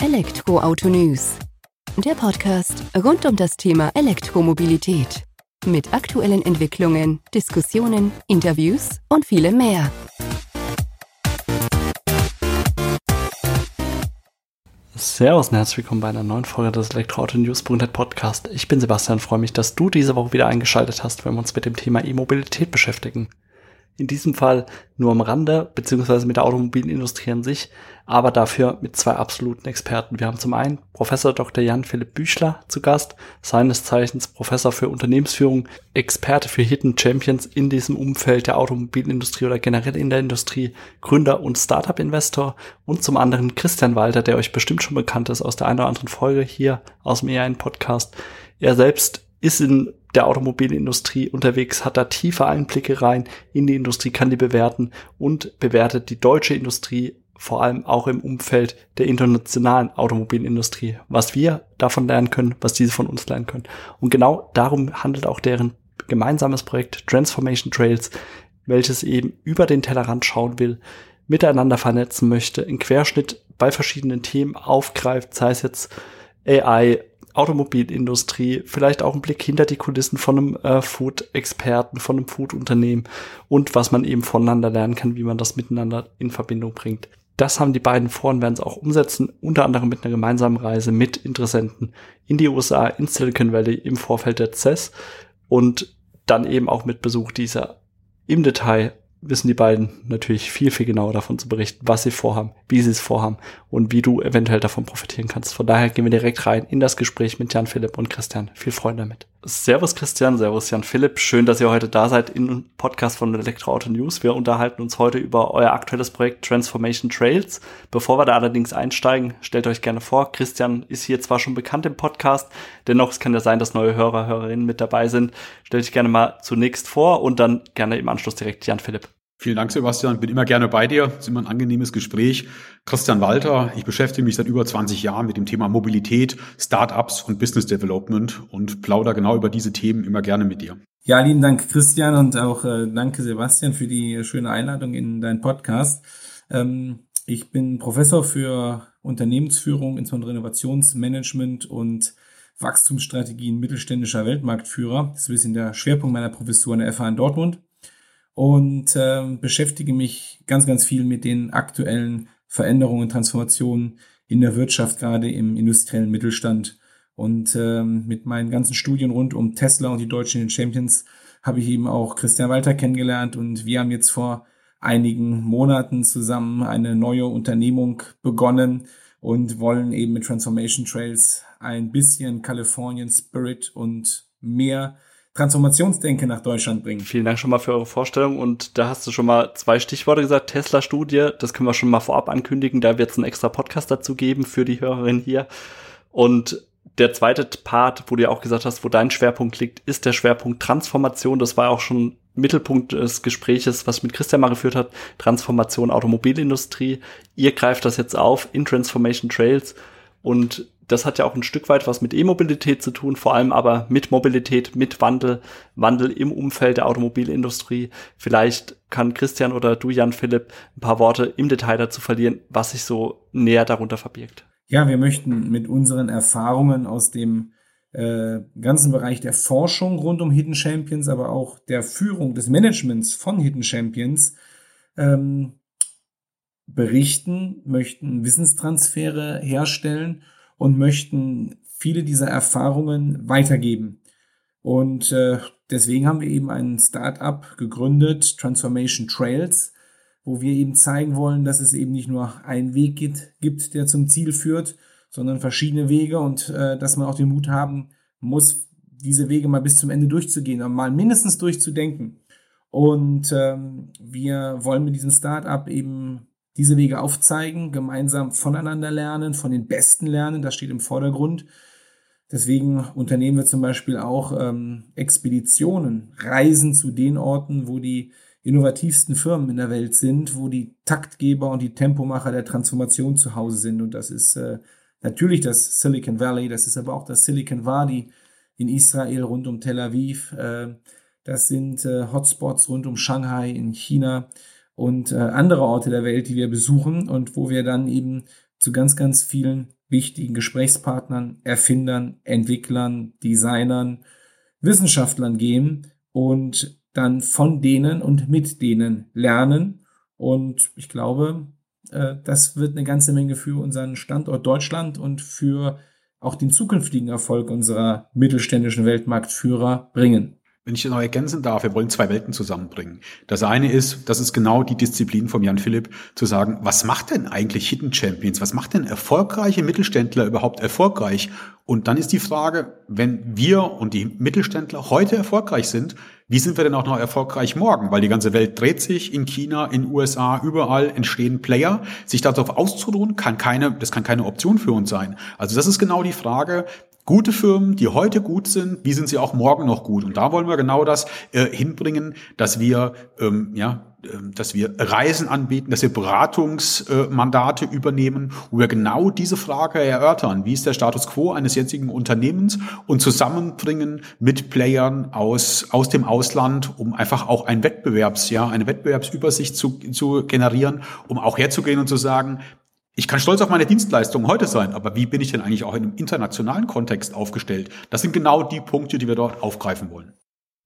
Elektroauto News. Der Podcast rund um das Thema Elektromobilität. Mit aktuellen Entwicklungen, Diskussionen, Interviews und vielem mehr. Servus und herzlich willkommen bei einer neuen Folge des Elektroauto-News.net Podcast. Ich bin Sebastian, freue mich, dass du diese Woche wieder eingeschaltet hast, wenn wir uns mit dem Thema E-Mobilität beschäftigen in diesem Fall nur am Rande, beziehungsweise mit der Automobilindustrie an sich, aber dafür mit zwei absoluten Experten. Wir haben zum einen Professor Dr. Jan-Philipp Büchler zu Gast, seines Zeichens Professor für Unternehmensführung, Experte für Hidden Champions in diesem Umfeld der Automobilindustrie oder generell in der Industrie, Gründer und Startup-Investor und zum anderen Christian Walter, der euch bestimmt schon bekannt ist aus der einen oder anderen Folge hier aus dem EIN-Podcast. Er selbst ist in der Automobilindustrie unterwegs, hat da tiefe Einblicke rein in die Industrie, kann die bewerten und bewertet die deutsche Industrie vor allem auch im Umfeld der internationalen Automobilindustrie, was wir davon lernen können, was diese von uns lernen können. Und genau darum handelt auch deren gemeinsames Projekt Transformation Trails, welches eben über den Tellerrand schauen will, miteinander vernetzen möchte, in Querschnitt bei verschiedenen Themen aufgreift, sei es jetzt AI, Automobilindustrie, vielleicht auch ein Blick hinter die Kulissen von einem äh, Food-Experten, von einem Food-Unternehmen und was man eben voneinander lernen kann, wie man das miteinander in Verbindung bringt. Das haben die beiden vor und werden es auch umsetzen, unter anderem mit einer gemeinsamen Reise mit Interessenten in die USA, in Silicon Valley im Vorfeld der CES und dann eben auch mit Besuch dieser im Detail wissen die beiden natürlich viel, viel genauer davon zu berichten, was sie vorhaben, wie sie es vorhaben und wie du eventuell davon profitieren kannst. Von daher gehen wir direkt rein in das Gespräch mit Jan Philipp und Christian. Viel Freude damit. Servus Christian, servus Jan Philipp. Schön, dass ihr heute da seid im Podcast von Elektroauto News. Wir unterhalten uns heute über euer aktuelles Projekt Transformation Trails. Bevor wir da allerdings einsteigen, stellt euch gerne vor, Christian ist hier zwar schon bekannt im Podcast, dennoch es kann ja sein, dass neue Hörer, Hörerinnen mit dabei sind. Stellt euch gerne mal zunächst vor und dann gerne im Anschluss direkt Jan Philipp. Vielen Dank, Sebastian. Bin immer gerne bei dir. Ist immer ein angenehmes Gespräch. Christian Walter. Ich beschäftige mich seit über 20 Jahren mit dem Thema Mobilität, Startups und Business Development und plauder genau über diese Themen immer gerne mit dir. Ja, lieben Dank, Christian, und auch äh, danke, Sebastian, für die schöne Einladung in deinen Podcast. Ähm, ich bin Professor für Unternehmensführung, insbesondere Innovationsmanagement und Wachstumsstrategien mittelständischer Weltmarktführer. Das ist ein bisschen der Schwerpunkt meiner Professur an der FH in Dortmund und äh, beschäftige mich ganz, ganz viel mit den aktuellen Veränderungen, Transformationen in der Wirtschaft, gerade im industriellen Mittelstand. Und ähm, mit meinen ganzen Studien rund um Tesla und die deutschen Champions habe ich eben auch Christian Walter kennengelernt und wir haben jetzt vor einigen Monaten zusammen eine neue Unternehmung begonnen und wollen eben mit Transformation Trails ein bisschen Californian Spirit und mehr Transformationsdenke nach Deutschland bringen. Vielen Dank schon mal für eure Vorstellung und da hast du schon mal zwei Stichworte gesagt. Tesla-Studie, das können wir schon mal vorab ankündigen. Da wird es einen extra Podcast dazu geben für die Hörerin hier. Und der zweite Part, wo du ja auch gesagt hast, wo dein Schwerpunkt liegt, ist der Schwerpunkt Transformation. Das war auch schon Mittelpunkt des Gespräches, was mit Christian mal geführt hat. Transformation Automobilindustrie. Ihr greift das jetzt auf in Transformation Trails und das hat ja auch ein Stück weit was mit E-Mobilität zu tun, vor allem aber mit Mobilität, mit Wandel, Wandel im Umfeld der Automobilindustrie. Vielleicht kann Christian oder du, Jan Philipp, ein paar Worte im Detail dazu verlieren, was sich so näher darunter verbirgt. Ja, wir möchten mit unseren Erfahrungen aus dem äh, ganzen Bereich der Forschung rund um Hidden Champions, aber auch der Führung des Managements von Hidden Champions ähm, berichten, möchten Wissenstransfere herstellen und möchten viele dieser Erfahrungen weitergeben. Und äh, deswegen haben wir eben ein Startup gegründet, Transformation Trails, wo wir eben zeigen wollen, dass es eben nicht nur einen Weg gibt, der zum Ziel führt, sondern verschiedene Wege und äh, dass man auch den Mut haben muss, diese Wege mal bis zum Ende durchzugehen, aber mal mindestens durchzudenken. Und ähm, wir wollen mit diesem Startup eben diese Wege aufzeigen, gemeinsam voneinander lernen, von den Besten lernen, das steht im Vordergrund. Deswegen unternehmen wir zum Beispiel auch ähm, Expeditionen, Reisen zu den Orten, wo die innovativsten Firmen in der Welt sind, wo die Taktgeber und die Tempomacher der Transformation zu Hause sind. Und das ist äh, natürlich das Silicon Valley, das ist aber auch das Silicon Valley in Israel rund um Tel Aviv. Äh, das sind äh, Hotspots rund um Shanghai in China und äh, andere Orte der Welt, die wir besuchen und wo wir dann eben zu ganz, ganz vielen wichtigen Gesprächspartnern, Erfindern, Entwicklern, Designern, Wissenschaftlern gehen und dann von denen und mit denen lernen. Und ich glaube, äh, das wird eine ganze Menge für unseren Standort Deutschland und für auch den zukünftigen Erfolg unserer mittelständischen Weltmarktführer bringen. Wenn ich das noch ergänzen darf, wir wollen zwei Welten zusammenbringen. Das eine ist, das ist genau die Disziplin von Jan Philipp, zu sagen, was macht denn eigentlich Hidden Champions? Was macht denn erfolgreiche Mittelständler überhaupt erfolgreich? Und dann ist die Frage, wenn wir und die Mittelständler heute erfolgreich sind, wie sind wir denn auch noch erfolgreich morgen? Weil die ganze Welt dreht sich in China, in USA, überall entstehen Player. Sich darauf auszuruhen, kann keine, das kann keine Option für uns sein. Also das ist genau die Frage, gute Firmen, die heute gut sind, wie sind sie auch morgen noch gut? Und da wollen wir genau das äh, hinbringen, dass wir ähm, ja ähm, dass wir Reisen anbieten, dass wir Beratungsmandate äh, übernehmen, wo wir genau diese Frage erörtern. Wie ist der Status quo eines jetzigen Unternehmens und zusammenbringen mit Playern aus, aus dem Ausland, um einfach auch ein Wettbewerbs, ja, eine Wettbewerbsübersicht zu, zu generieren, um auch herzugehen und zu sagen, ich kann stolz auf meine Dienstleistungen heute sein, aber wie bin ich denn eigentlich auch in einem internationalen Kontext aufgestellt? Das sind genau die Punkte, die wir dort aufgreifen wollen.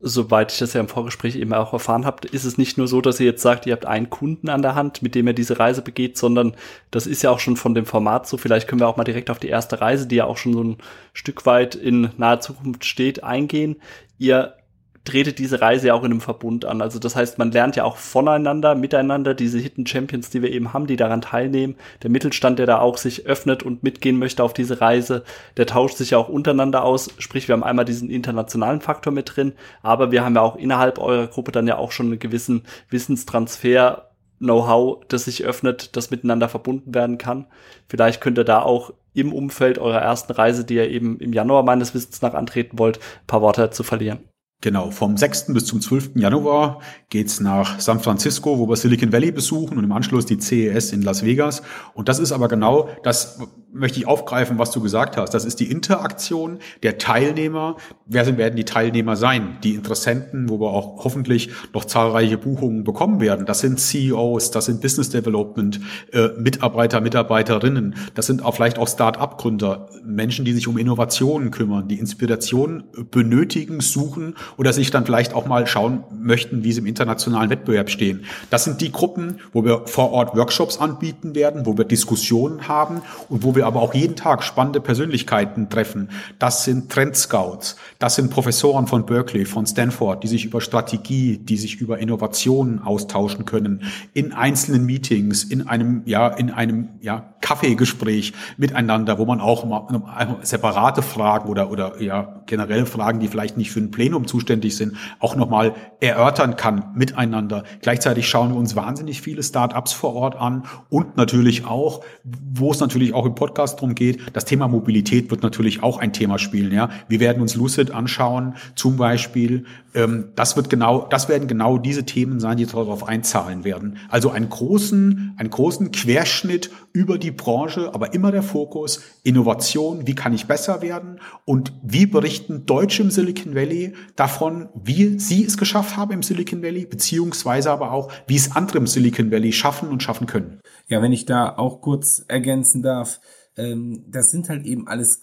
Soweit ich das ja im Vorgespräch eben auch erfahren habe, ist es nicht nur so, dass ihr jetzt sagt, ihr habt einen Kunden an der Hand, mit dem ihr diese Reise begeht, sondern das ist ja auch schon von dem Format so. Vielleicht können wir auch mal direkt auf die erste Reise, die ja auch schon so ein Stück weit in naher Zukunft steht, eingehen. Ihr tretet diese Reise ja auch in einem Verbund an. Also das heißt, man lernt ja auch voneinander, miteinander, diese Hidden Champions, die wir eben haben, die daran teilnehmen. Der Mittelstand, der da auch sich öffnet und mitgehen möchte auf diese Reise, der tauscht sich ja auch untereinander aus. Sprich, wir haben einmal diesen internationalen Faktor mit drin, aber wir haben ja auch innerhalb eurer Gruppe dann ja auch schon einen gewissen Wissenstransfer Know-how, das sich öffnet, das miteinander verbunden werden kann. Vielleicht könnt ihr da auch im Umfeld eurer ersten Reise, die ihr eben im Januar meines Wissens nach antreten wollt, paar Worte zu verlieren. Genau, vom 6. bis zum 12. Januar geht's nach San Francisco, wo wir Silicon Valley besuchen und im Anschluss die CES in Las Vegas. Und das ist aber genau das, möchte ich aufgreifen, was du gesagt hast. Das ist die Interaktion der Teilnehmer. Wer werden die Teilnehmer sein? Die Interessenten, wo wir auch hoffentlich noch zahlreiche Buchungen bekommen werden. Das sind CEOs, das sind Business Development, äh, Mitarbeiter, Mitarbeiterinnen. Das sind auch vielleicht auch Start-up-Gründer, Menschen, die sich um Innovationen kümmern, die Inspiration benötigen, suchen oder sich dann vielleicht auch mal schauen möchten, wie sie im internationalen Wettbewerb stehen. Das sind die Gruppen, wo wir vor Ort Workshops anbieten werden, wo wir Diskussionen haben und wo wir wir aber auch jeden Tag spannende Persönlichkeiten treffen. Das sind Trendscouts, das sind Professoren von Berkeley, von Stanford, die sich über Strategie, die sich über Innovationen austauschen können, in einzelnen Meetings, in einem, ja, in einem, ja, Kaffeegespräch miteinander, wo man auch mal separate Fragen oder, oder, ja, generell Fragen, die vielleicht nicht für ein Plenum zuständig sind, auch nochmal erörtern kann miteinander. Gleichzeitig schauen wir uns wahnsinnig viele Startups vor Ort an und natürlich auch, wo es natürlich auch im Podcast Podcast drum geht. Das Thema Mobilität wird natürlich auch ein Thema spielen. Ja, wir werden uns Lucid anschauen, zum Beispiel. Ähm, das wird genau, das werden genau diese Themen sein, die darauf einzahlen werden. Also einen großen, einen großen Querschnitt über die Branche, aber immer der Fokus Innovation. Wie kann ich besser werden? Und wie berichten Deutsche im Silicon Valley davon, wie sie es geschafft haben im Silicon Valley, beziehungsweise aber auch, wie es andere im Silicon Valley schaffen und schaffen können. Ja, wenn ich da auch kurz ergänzen darf ähm, das sind halt eben alles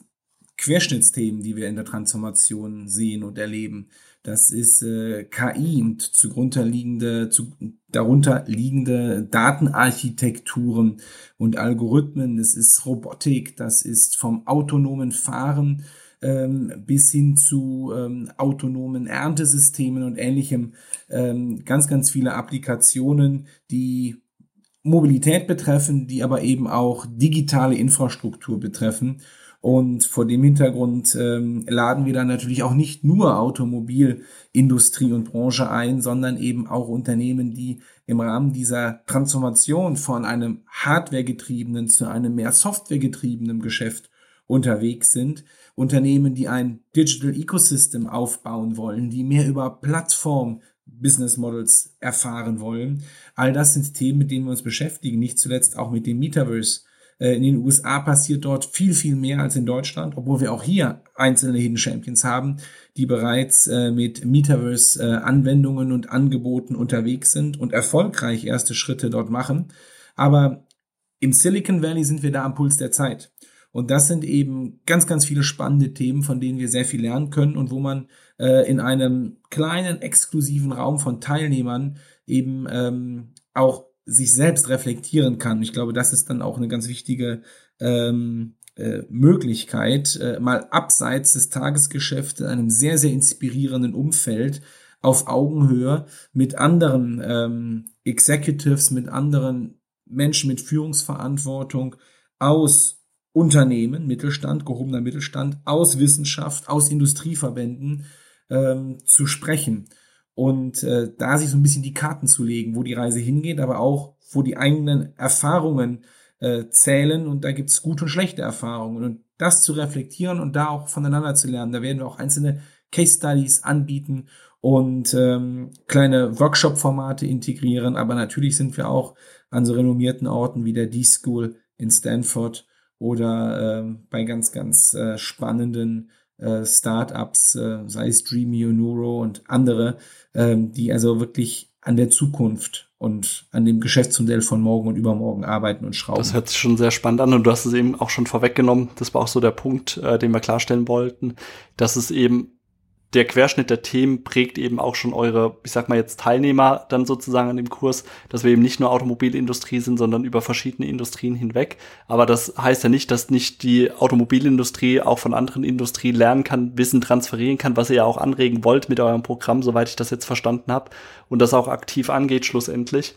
Querschnittsthemen, die wir in der Transformation sehen und erleben. Das ist äh, KI und zugrunde liegende, zu, darunter liegende Datenarchitekturen und Algorithmen. Das ist Robotik, das ist vom autonomen Fahren ähm, bis hin zu ähm, autonomen Erntesystemen und ähnlichem. Ähm, ganz, ganz viele Applikationen, die Mobilität betreffen, die aber eben auch digitale Infrastruktur betreffen. Und vor dem Hintergrund ähm, laden wir dann natürlich auch nicht nur Automobilindustrie und Branche ein, sondern eben auch Unternehmen, die im Rahmen dieser Transformation von einem hardwaregetriebenen zu einem mehr softwaregetriebenen Geschäft unterwegs sind. Unternehmen, die ein Digital Ecosystem aufbauen wollen, die mehr über Plattform Business Models erfahren wollen. All das sind Themen, mit denen wir uns beschäftigen, nicht zuletzt auch mit dem Metaverse. Äh, in den USA passiert dort viel, viel mehr als in Deutschland, obwohl wir auch hier einzelne Hidden Champions haben, die bereits äh, mit Metaverse-Anwendungen und Angeboten unterwegs sind und erfolgreich erste Schritte dort machen. Aber im Silicon Valley sind wir da am Puls der Zeit. Und das sind eben ganz, ganz viele spannende Themen, von denen wir sehr viel lernen können und wo man äh, in einem kleinen, exklusiven Raum von Teilnehmern eben ähm, auch sich selbst reflektieren kann. Ich glaube, das ist dann auch eine ganz wichtige ähm, äh, Möglichkeit, äh, mal abseits des Tagesgeschäfts in einem sehr, sehr inspirierenden Umfeld auf Augenhöhe mit anderen ähm, Executives, mit anderen Menschen mit Führungsverantwortung aus Unternehmen, Mittelstand, gehobener Mittelstand, aus Wissenschaft, aus Industrieverbänden ähm, zu sprechen und äh, da sich so ein bisschen die Karten zu legen, wo die Reise hingeht, aber auch wo die eigenen Erfahrungen äh, zählen und da gibt's gute und schlechte Erfahrungen und das zu reflektieren und da auch voneinander zu lernen. Da werden wir auch einzelne Case Studies anbieten und ähm, kleine Workshop-Formate integrieren, aber natürlich sind wir auch an so renommierten Orten wie der D-School in Stanford oder äh, bei ganz, ganz äh, spannenden äh, Startups, äh, sei es Dreamio, Neuro und andere, ähm, die also wirklich an der Zukunft und an dem Geschäftsmodell von morgen und übermorgen arbeiten und schrauben. Das hört sich schon sehr spannend an und du hast es eben auch schon vorweggenommen. Das war auch so der Punkt, äh, den wir klarstellen wollten, dass es eben der Querschnitt der Themen prägt eben auch schon eure, ich sag mal jetzt Teilnehmer dann sozusagen an dem Kurs, dass wir eben nicht nur Automobilindustrie sind, sondern über verschiedene Industrien hinweg. Aber das heißt ja nicht, dass nicht die Automobilindustrie auch von anderen Industrien lernen kann, Wissen transferieren kann, was ihr ja auch anregen wollt mit eurem Programm, soweit ich das jetzt verstanden habe, und das auch aktiv angeht schlussendlich,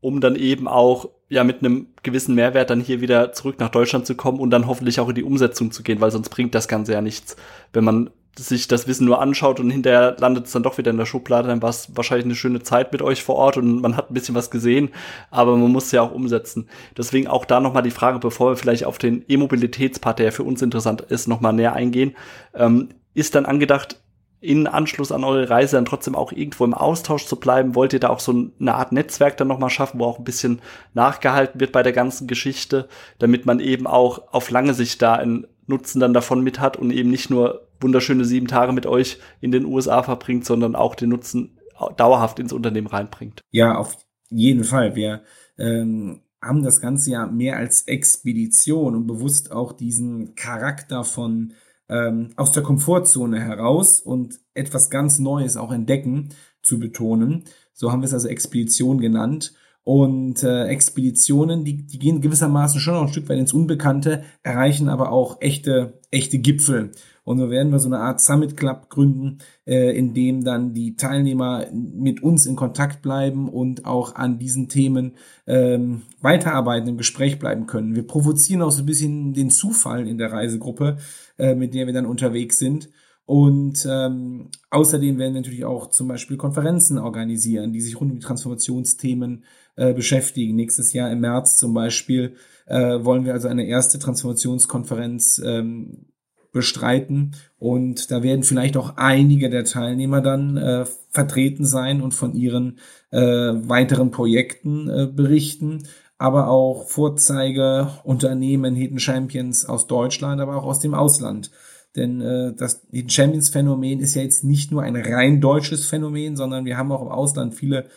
um dann eben auch ja mit einem gewissen Mehrwert dann hier wieder zurück nach Deutschland zu kommen und dann hoffentlich auch in die Umsetzung zu gehen, weil sonst bringt das Ganze ja nichts, wenn man sich das Wissen nur anschaut und hinterher landet es dann doch wieder in der Schublade, dann war es wahrscheinlich eine schöne Zeit mit euch vor Ort und man hat ein bisschen was gesehen, aber man muss ja auch umsetzen. Deswegen auch da nochmal die Frage, bevor wir vielleicht auf den E-Mobilitätspart, der ja für uns interessant ist, nochmal näher eingehen. Ähm, ist dann angedacht, in Anschluss an eure Reise dann trotzdem auch irgendwo im Austausch zu bleiben? Wollt ihr da auch so eine Art Netzwerk dann nochmal schaffen, wo auch ein bisschen nachgehalten wird bei der ganzen Geschichte, damit man eben auch auf lange Sicht da einen Nutzen dann davon mit hat und eben nicht nur wunderschöne sieben Tage mit euch in den USA verbringt, sondern auch den Nutzen dauerhaft ins Unternehmen reinbringt. Ja, auf jeden Fall. Wir ähm, haben das Ganze ja mehr als Expedition und bewusst auch diesen Charakter von ähm, aus der Komfortzone heraus und etwas ganz Neues auch entdecken zu betonen. So haben wir es also Expedition genannt. Und äh, Expeditionen, die, die gehen gewissermaßen schon noch ein Stück weit ins Unbekannte, erreichen aber auch echte, echte Gipfel. Und so werden wir so eine Art Summit Club gründen, äh, in dem dann die Teilnehmer mit uns in Kontakt bleiben und auch an diesen Themen ähm, weiterarbeiten, im Gespräch bleiben können. Wir provozieren auch so ein bisschen den Zufall in der Reisegruppe, äh, mit der wir dann unterwegs sind. Und ähm, außerdem werden wir natürlich auch zum Beispiel Konferenzen organisieren, die sich rund um die Transformationsthemen äh, beschäftigen. Nächstes Jahr im März zum Beispiel äh, wollen wir also eine erste Transformationskonferenz ähm, bestreiten. Und da werden vielleicht auch einige der Teilnehmer dann äh, vertreten sein und von ihren äh, weiteren Projekten äh, berichten. Aber auch Vorzeigeunternehmen, Hidden Champions aus Deutschland, aber auch aus dem Ausland. Denn äh, das Hidden Champions Phänomen ist ja jetzt nicht nur ein rein deutsches Phänomen, sondern wir haben auch im Ausland viele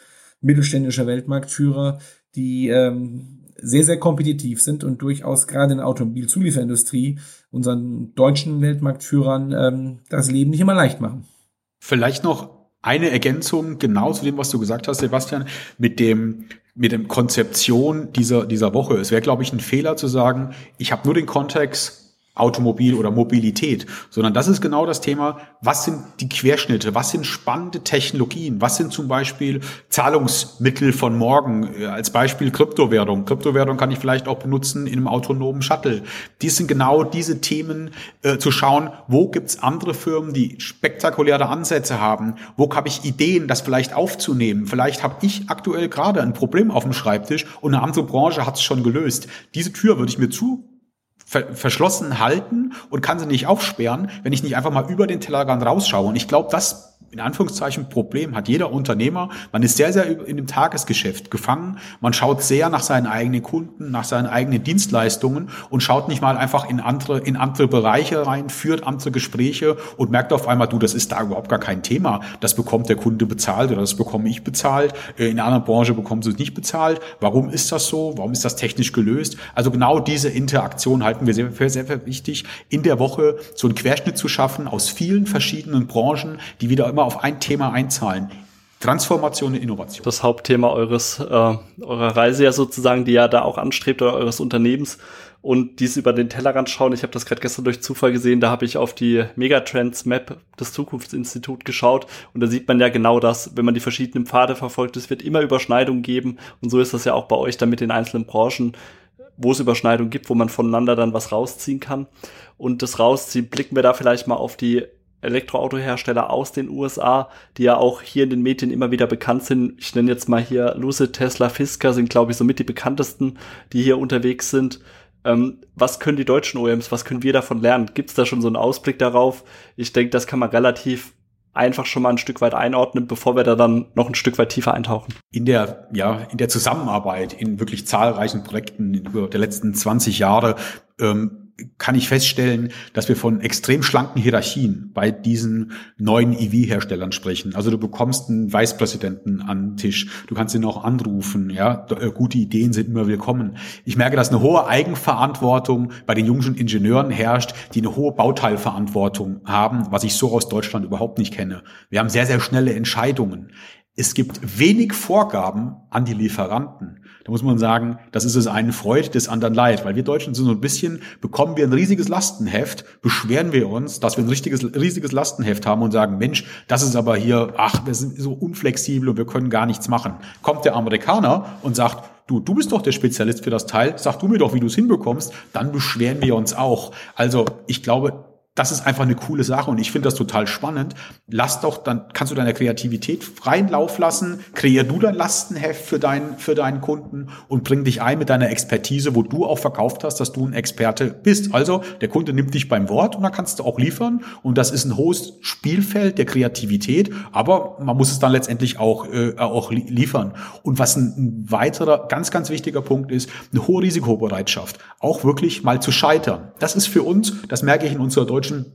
mittelständische Weltmarktführer, die ähm, sehr, sehr kompetitiv sind und durchaus gerade in der Automobilzulieferindustrie unseren deutschen Weltmarktführern ähm, das Leben nicht immer leicht machen. Vielleicht noch eine Ergänzung genau zu dem, was du gesagt hast, Sebastian, mit dem mit dem Konzeption dieser dieser Woche. Es wäre, glaube ich, ein Fehler zu sagen, ich habe nur den Kontext Automobil oder Mobilität, sondern das ist genau das Thema, was sind die Querschnitte, was sind spannende Technologien, was sind zum Beispiel Zahlungsmittel von morgen, äh, als Beispiel Kryptowährung. Kryptowährung kann ich vielleicht auch benutzen in einem autonomen Shuttle. Dies sind genau diese Themen, äh, zu schauen, wo gibt's andere Firmen, die spektakuläre Ansätze haben, wo habe ich Ideen, das vielleicht aufzunehmen. Vielleicht habe ich aktuell gerade ein Problem auf dem Schreibtisch und eine andere Branche hat es schon gelöst. Diese Tür würde ich mir zu verschlossen halten und kann sie nicht aufsperren, wenn ich nicht einfach mal über den Tellerrand rausschaue. Und ich glaube, das in Anführungszeichen Problem hat jeder Unternehmer. Man ist sehr, sehr in dem Tagesgeschäft gefangen. Man schaut sehr nach seinen eigenen Kunden, nach seinen eigenen Dienstleistungen und schaut nicht mal einfach in andere, in andere Bereiche rein, führt andere Gespräche und merkt auf einmal, du, das ist da überhaupt gar kein Thema. Das bekommt der Kunde bezahlt oder das bekomme ich bezahlt. Äh, in einer anderen Branche bekommen sie es nicht bezahlt. Warum ist das so? Warum ist das technisch gelöst? Also genau diese Interaktion halt halten wir sehr, für sehr wichtig, in der Woche so einen Querschnitt zu schaffen aus vielen verschiedenen Branchen, die wieder immer auf ein Thema einzahlen. Transformation und Innovation. Das Hauptthema eures, äh, eurer Reise ja sozusagen, die ja da auch anstrebt, oder eures Unternehmens und dies über den Tellerrand schauen. Ich habe das gerade gestern durch Zufall gesehen, da habe ich auf die Megatrends Map des Zukunftsinstituts geschaut und da sieht man ja genau das, wenn man die verschiedenen Pfade verfolgt, es wird immer Überschneidungen geben und so ist das ja auch bei euch dann mit den einzelnen Branchen, wo es Überschneidungen gibt, wo man voneinander dann was rausziehen kann. Und das Rausziehen, blicken wir da vielleicht mal auf die Elektroautohersteller aus den USA, die ja auch hier in den Medien immer wieder bekannt sind. Ich nenne jetzt mal hier Lucid, Tesla, Fisker sind, glaube ich, somit die bekanntesten, die hier unterwegs sind. Ähm, was können die deutschen OEMs, was können wir davon lernen? Gibt es da schon so einen Ausblick darauf? Ich denke, das kann man relativ einfach schon mal ein Stück weit einordnen, bevor wir da dann noch ein Stück weit tiefer eintauchen. In der, ja, in der Zusammenarbeit in wirklich zahlreichen Projekten über der letzten 20 Jahre ähm, kann ich feststellen, dass wir von extrem schlanken Hierarchien bei diesen neuen EV-Herstellern sprechen. Also du bekommst einen Vicepräsidenten an den Tisch, du kannst ihn auch anrufen, ja, äh, gute Ideen sind immer willkommen. Ich merke, dass eine hohe Eigenverantwortung bei den jungen Ingenieuren herrscht, die eine hohe Bauteilverantwortung haben, was ich so aus Deutschland überhaupt nicht kenne. Wir haben sehr, sehr schnelle Entscheidungen. Es gibt wenig Vorgaben an die Lieferanten. Da muss man sagen, das ist es einen Freud, des anderen Leid, weil wir Deutschen sind so ein bisschen, bekommen wir ein riesiges Lastenheft, beschweren wir uns, dass wir ein richtiges, riesiges Lastenheft haben und sagen, Mensch, das ist aber hier, ach, wir sind so unflexibel und wir können gar nichts machen. Kommt der Amerikaner und sagt, du, du bist doch der Spezialist für das Teil, sag du mir doch, wie du es hinbekommst, dann beschweren wir uns auch. Also ich glaube, das ist einfach eine coole Sache und ich finde das total spannend. Lass doch, dann kannst du deine Kreativität freien Lauf lassen, kreier du dein Lastenheft für deinen, für deinen Kunden und bring dich ein mit deiner Expertise, wo du auch verkauft hast, dass du ein Experte bist. Also der Kunde nimmt dich beim Wort und dann kannst du auch liefern und das ist ein hohes Spielfeld der Kreativität, aber man muss es dann letztendlich auch, äh, auch liefern. Und was ein, ein weiterer ganz, ganz wichtiger Punkt ist, eine hohe Risikobereitschaft, auch wirklich mal zu scheitern. Das ist für uns, das merke ich in unserer deutschen deutschen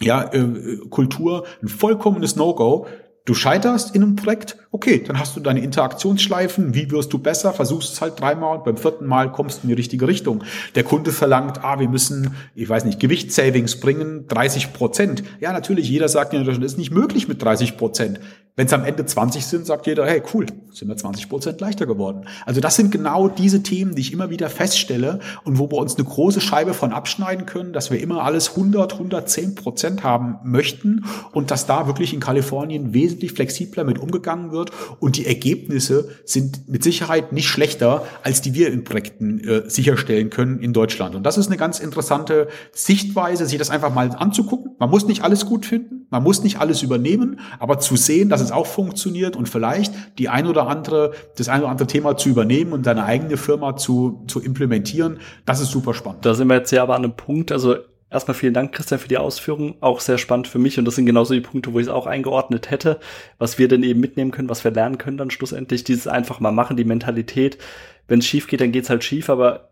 ja, äh, Kultur ein vollkommenes No-Go. Du scheiterst in einem Projekt, okay, dann hast du deine Interaktionsschleifen, wie wirst du besser, versuchst es halt dreimal und beim vierten Mal kommst du in die richtige Richtung. Der Kunde verlangt, ah, wir müssen, ich weiß nicht, Gewichtssavings bringen, 30 Prozent. Ja, natürlich, jeder sagt, das ist nicht möglich mit 30 Prozent. Wenn es am Ende 20 sind, sagt jeder, hey, cool, sind wir 20 Prozent leichter geworden. Also das sind genau diese Themen, die ich immer wieder feststelle und wo wir uns eine große Scheibe von abschneiden können, dass wir immer alles 100, 110 Prozent haben möchten und dass da wirklich in Kalifornien wesentlich flexibler mit umgegangen wird und die Ergebnisse sind mit Sicherheit nicht schlechter, als die wir in Projekten äh, sicherstellen können in Deutschland. Und das ist eine ganz interessante Sichtweise, sich das einfach mal anzugucken. Man muss nicht alles gut finden, man muss nicht alles übernehmen, aber zu sehen, dass es auch funktioniert und vielleicht die ein oder andere, das ein oder andere Thema zu übernehmen und seine eigene Firma zu, zu implementieren, das ist super spannend. Da sind wir jetzt ja aber an einem Punkt, also Erstmal vielen Dank, Christian, für die Ausführungen. Auch sehr spannend für mich. Und das sind genauso die Punkte, wo ich es auch eingeordnet hätte, was wir denn eben mitnehmen können, was wir lernen können dann schlussendlich. Dieses einfach mal machen, die Mentalität. Wenn es schief geht, dann geht's halt schief, aber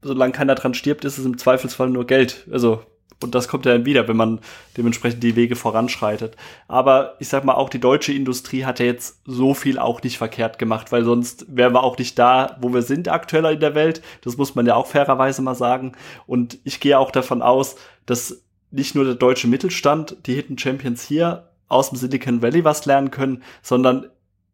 solange keiner dran stirbt, ist es im Zweifelsfall nur Geld. Also und das kommt ja dann wieder, wenn man dementsprechend die Wege voranschreitet. Aber ich sag mal, auch die deutsche Industrie hat ja jetzt so viel auch nicht verkehrt gemacht, weil sonst wären wir auch nicht da, wo wir sind aktuell in der Welt. Das muss man ja auch fairerweise mal sagen. Und ich gehe auch davon aus, dass nicht nur der deutsche Mittelstand, die Hidden Champions hier aus dem Silicon Valley was lernen können, sondern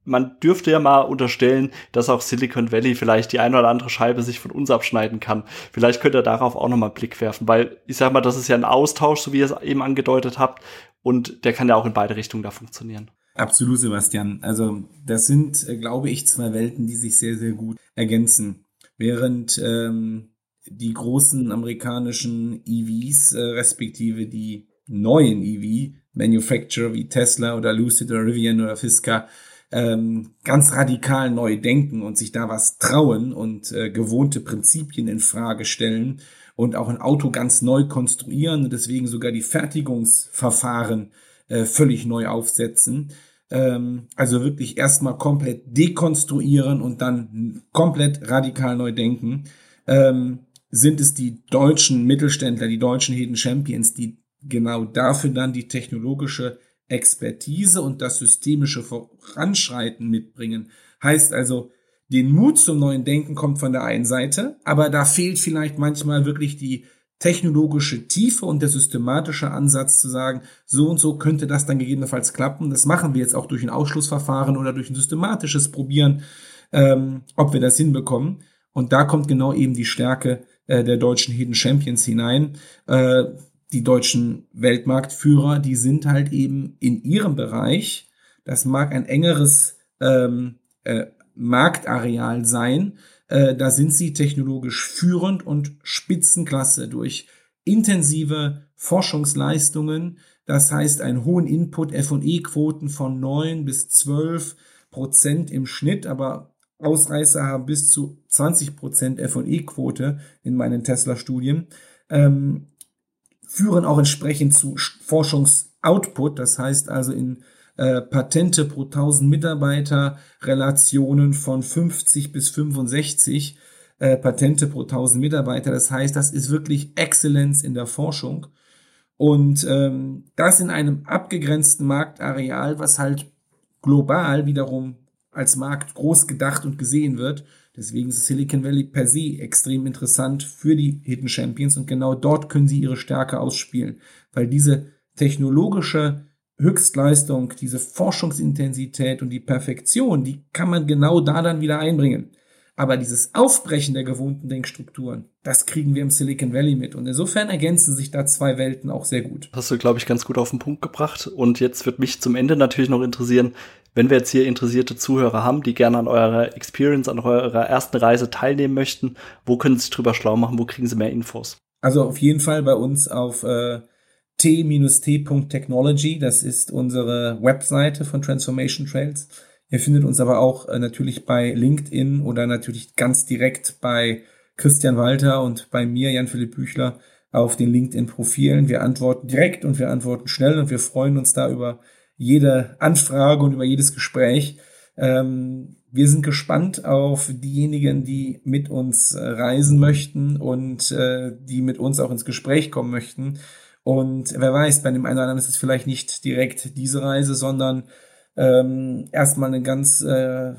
man dürfte ja mal unterstellen, dass auch Silicon Valley vielleicht die eine oder andere Scheibe sich von uns abschneiden kann. Vielleicht könnt ihr darauf auch nochmal einen Blick werfen, weil ich sag mal, das ist ja ein Austausch, so wie ihr es eben angedeutet habt, und der kann ja auch in beide Richtungen da funktionieren. Absolut, Sebastian. Also das sind, äh, glaube ich, zwei Welten, die sich sehr, sehr gut ergänzen. Während ähm, die großen amerikanischen EVs, äh, respektive die neuen EV-Manufacturer wie Tesla oder Lucid oder Rivian oder Fisker, ähm, ganz radikal neu denken und sich da was trauen und äh, gewohnte Prinzipien in Frage stellen und auch ein Auto ganz neu konstruieren und deswegen sogar die Fertigungsverfahren äh, völlig neu aufsetzen. Ähm, also wirklich erstmal komplett dekonstruieren und dann komplett radikal neu denken. Ähm, sind es die deutschen Mittelständler, die deutschen Hidden Champions, die genau dafür dann die technologische Expertise und das systemische Voranschreiten mitbringen. Heißt also, den Mut zum neuen Denken kommt von der einen Seite, aber da fehlt vielleicht manchmal wirklich die technologische Tiefe und der systematische Ansatz zu sagen, so und so könnte das dann gegebenenfalls klappen. Das machen wir jetzt auch durch ein Ausschlussverfahren oder durch ein systematisches Probieren, ähm, ob wir das hinbekommen. Und da kommt genau eben die Stärke äh, der deutschen Hidden Champions hinein. Äh, die deutschen Weltmarktführer, die sind halt eben in ihrem Bereich, das mag ein engeres ähm, äh, Marktareal sein, äh, da sind sie technologisch führend und Spitzenklasse durch intensive Forschungsleistungen, das heißt einen hohen Input F&E-Quoten von neun bis zwölf Prozent im Schnitt, aber Ausreißer haben bis zu 20 Prozent F&E-Quote in meinen Tesla-Studien, ähm, führen auch entsprechend zu Forschungsoutput, das heißt also in äh, Patente pro 1000 Mitarbeiter Relationen von 50 bis 65 äh, Patente pro 1000 Mitarbeiter. Das heißt, das ist wirklich Exzellenz in der Forschung. Und ähm, das in einem abgegrenzten Marktareal, was halt global wiederum als Markt groß gedacht und gesehen wird. Deswegen ist Silicon Valley per se extrem interessant für die Hidden Champions und genau dort können sie ihre Stärke ausspielen, weil diese technologische Höchstleistung, diese Forschungsintensität und die Perfektion, die kann man genau da dann wieder einbringen. Aber dieses Aufbrechen der gewohnten Denkstrukturen, das kriegen wir im Silicon Valley mit. Und insofern ergänzen sich da zwei Welten auch sehr gut. hast du, glaube ich, ganz gut auf den Punkt gebracht. Und jetzt wird mich zum Ende natürlich noch interessieren, wenn wir jetzt hier interessierte Zuhörer haben, die gerne an eurer Experience, an eurer ersten Reise teilnehmen möchten, wo können sie sich drüber schlau machen? Wo kriegen sie mehr Infos? Also auf jeden Fall bei uns auf äh, t-t.technology. Das ist unsere Webseite von Transformation Trails. Ihr findet uns aber auch äh, natürlich bei LinkedIn oder natürlich ganz direkt bei Christian Walter und bei mir, Jan-Philipp Büchler, auf den LinkedIn-Profilen. Wir antworten direkt und wir antworten schnell und wir freuen uns da über jede Anfrage und über jedes Gespräch. Ähm, wir sind gespannt auf diejenigen, die mit uns äh, reisen möchten und äh, die mit uns auch ins Gespräch kommen möchten. Und wer weiß, bei dem einen oder anderen ist es vielleicht nicht direkt diese Reise, sondern ähm, erstmal ein ganz äh,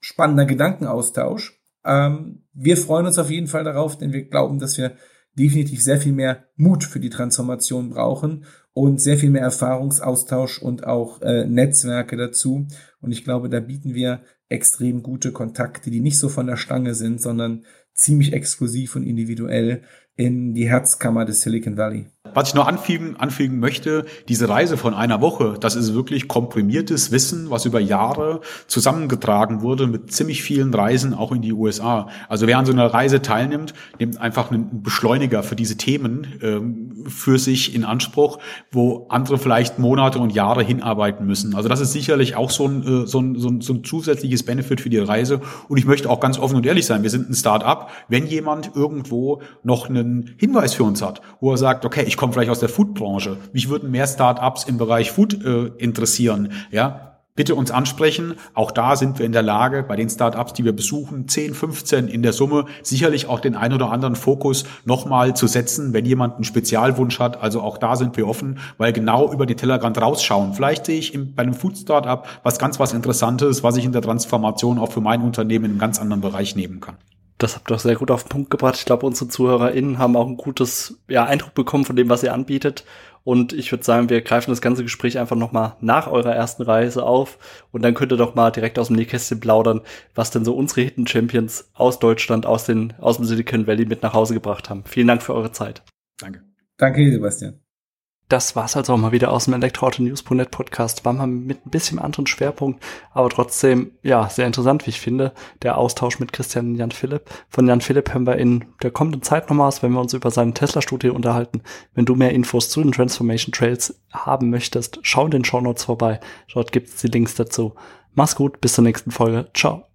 spannender Gedankenaustausch. Ähm, wir freuen uns auf jeden Fall darauf, denn wir glauben, dass wir definitiv sehr viel mehr Mut für die Transformation brauchen und sehr viel mehr Erfahrungsaustausch und auch äh, Netzwerke dazu. Und ich glaube, da bieten wir extrem gute Kontakte, die nicht so von der Stange sind, sondern ziemlich exklusiv und individuell in die Herzkammer des Silicon Valley. Was ich noch anfügen, anfügen möchte, diese Reise von einer Woche, das ist wirklich komprimiertes Wissen, was über Jahre zusammengetragen wurde mit ziemlich vielen Reisen auch in die USA. Also wer an so einer Reise teilnimmt, nimmt einfach einen Beschleuniger für diese Themen ähm, für sich in Anspruch, wo andere vielleicht Monate und Jahre hinarbeiten müssen. Also das ist sicherlich auch so ein, äh, so ein, so ein, so ein zusätzliches Benefit für die Reise. Und ich möchte auch ganz offen und ehrlich sein, wir sind ein Start-up. Wenn jemand irgendwo noch einen Hinweis für uns hat, wo er sagt, okay, ich komme vielleicht aus der Foodbranche. Mich würden mehr Startups im Bereich Food äh, interessieren. Ja, bitte uns ansprechen. Auch da sind wir in der Lage, bei den Startups, die wir besuchen, 10, 15 in der Summe, sicherlich auch den ein oder anderen Fokus nochmal zu setzen, wenn jemand einen Spezialwunsch hat. Also auch da sind wir offen, weil genau über den Tellerrand rausschauen. Vielleicht sehe ich im, bei einem Food Startup was ganz was Interessantes, was ich in der Transformation auch für mein Unternehmen in einem ganz anderen Bereich nehmen kann. Das habt ihr auch sehr gut auf den Punkt gebracht. Ich glaube, unsere ZuhörerInnen haben auch ein gutes ja, Eindruck bekommen von dem, was ihr anbietet. Und ich würde sagen, wir greifen das ganze Gespräch einfach nochmal nach eurer ersten Reise auf. Und dann könnt ihr doch mal direkt aus dem Nähkästchen plaudern, was denn so unsere Hidden Champions aus Deutschland, aus, den, aus dem Silicon Valley mit nach Hause gebracht haben. Vielen Dank für eure Zeit. Danke. Danke, Sebastian. Das war's also auch mal wieder aus dem Elektroauto-News.net Podcast. War mal mit ein bisschen anderen Schwerpunkt, aber trotzdem, ja, sehr interessant, wie ich finde. Der Austausch mit Christian und Jan Philipp. Von Jan Philipp hören wir in der kommenden Zeit nochmal aus, wenn wir uns über seine Tesla-Studie unterhalten. Wenn du mehr Infos zu den Transformation Trails haben möchtest, schau in den Show Notes vorbei. Dort gibt's die Links dazu. Mach's gut, bis zur nächsten Folge. Ciao.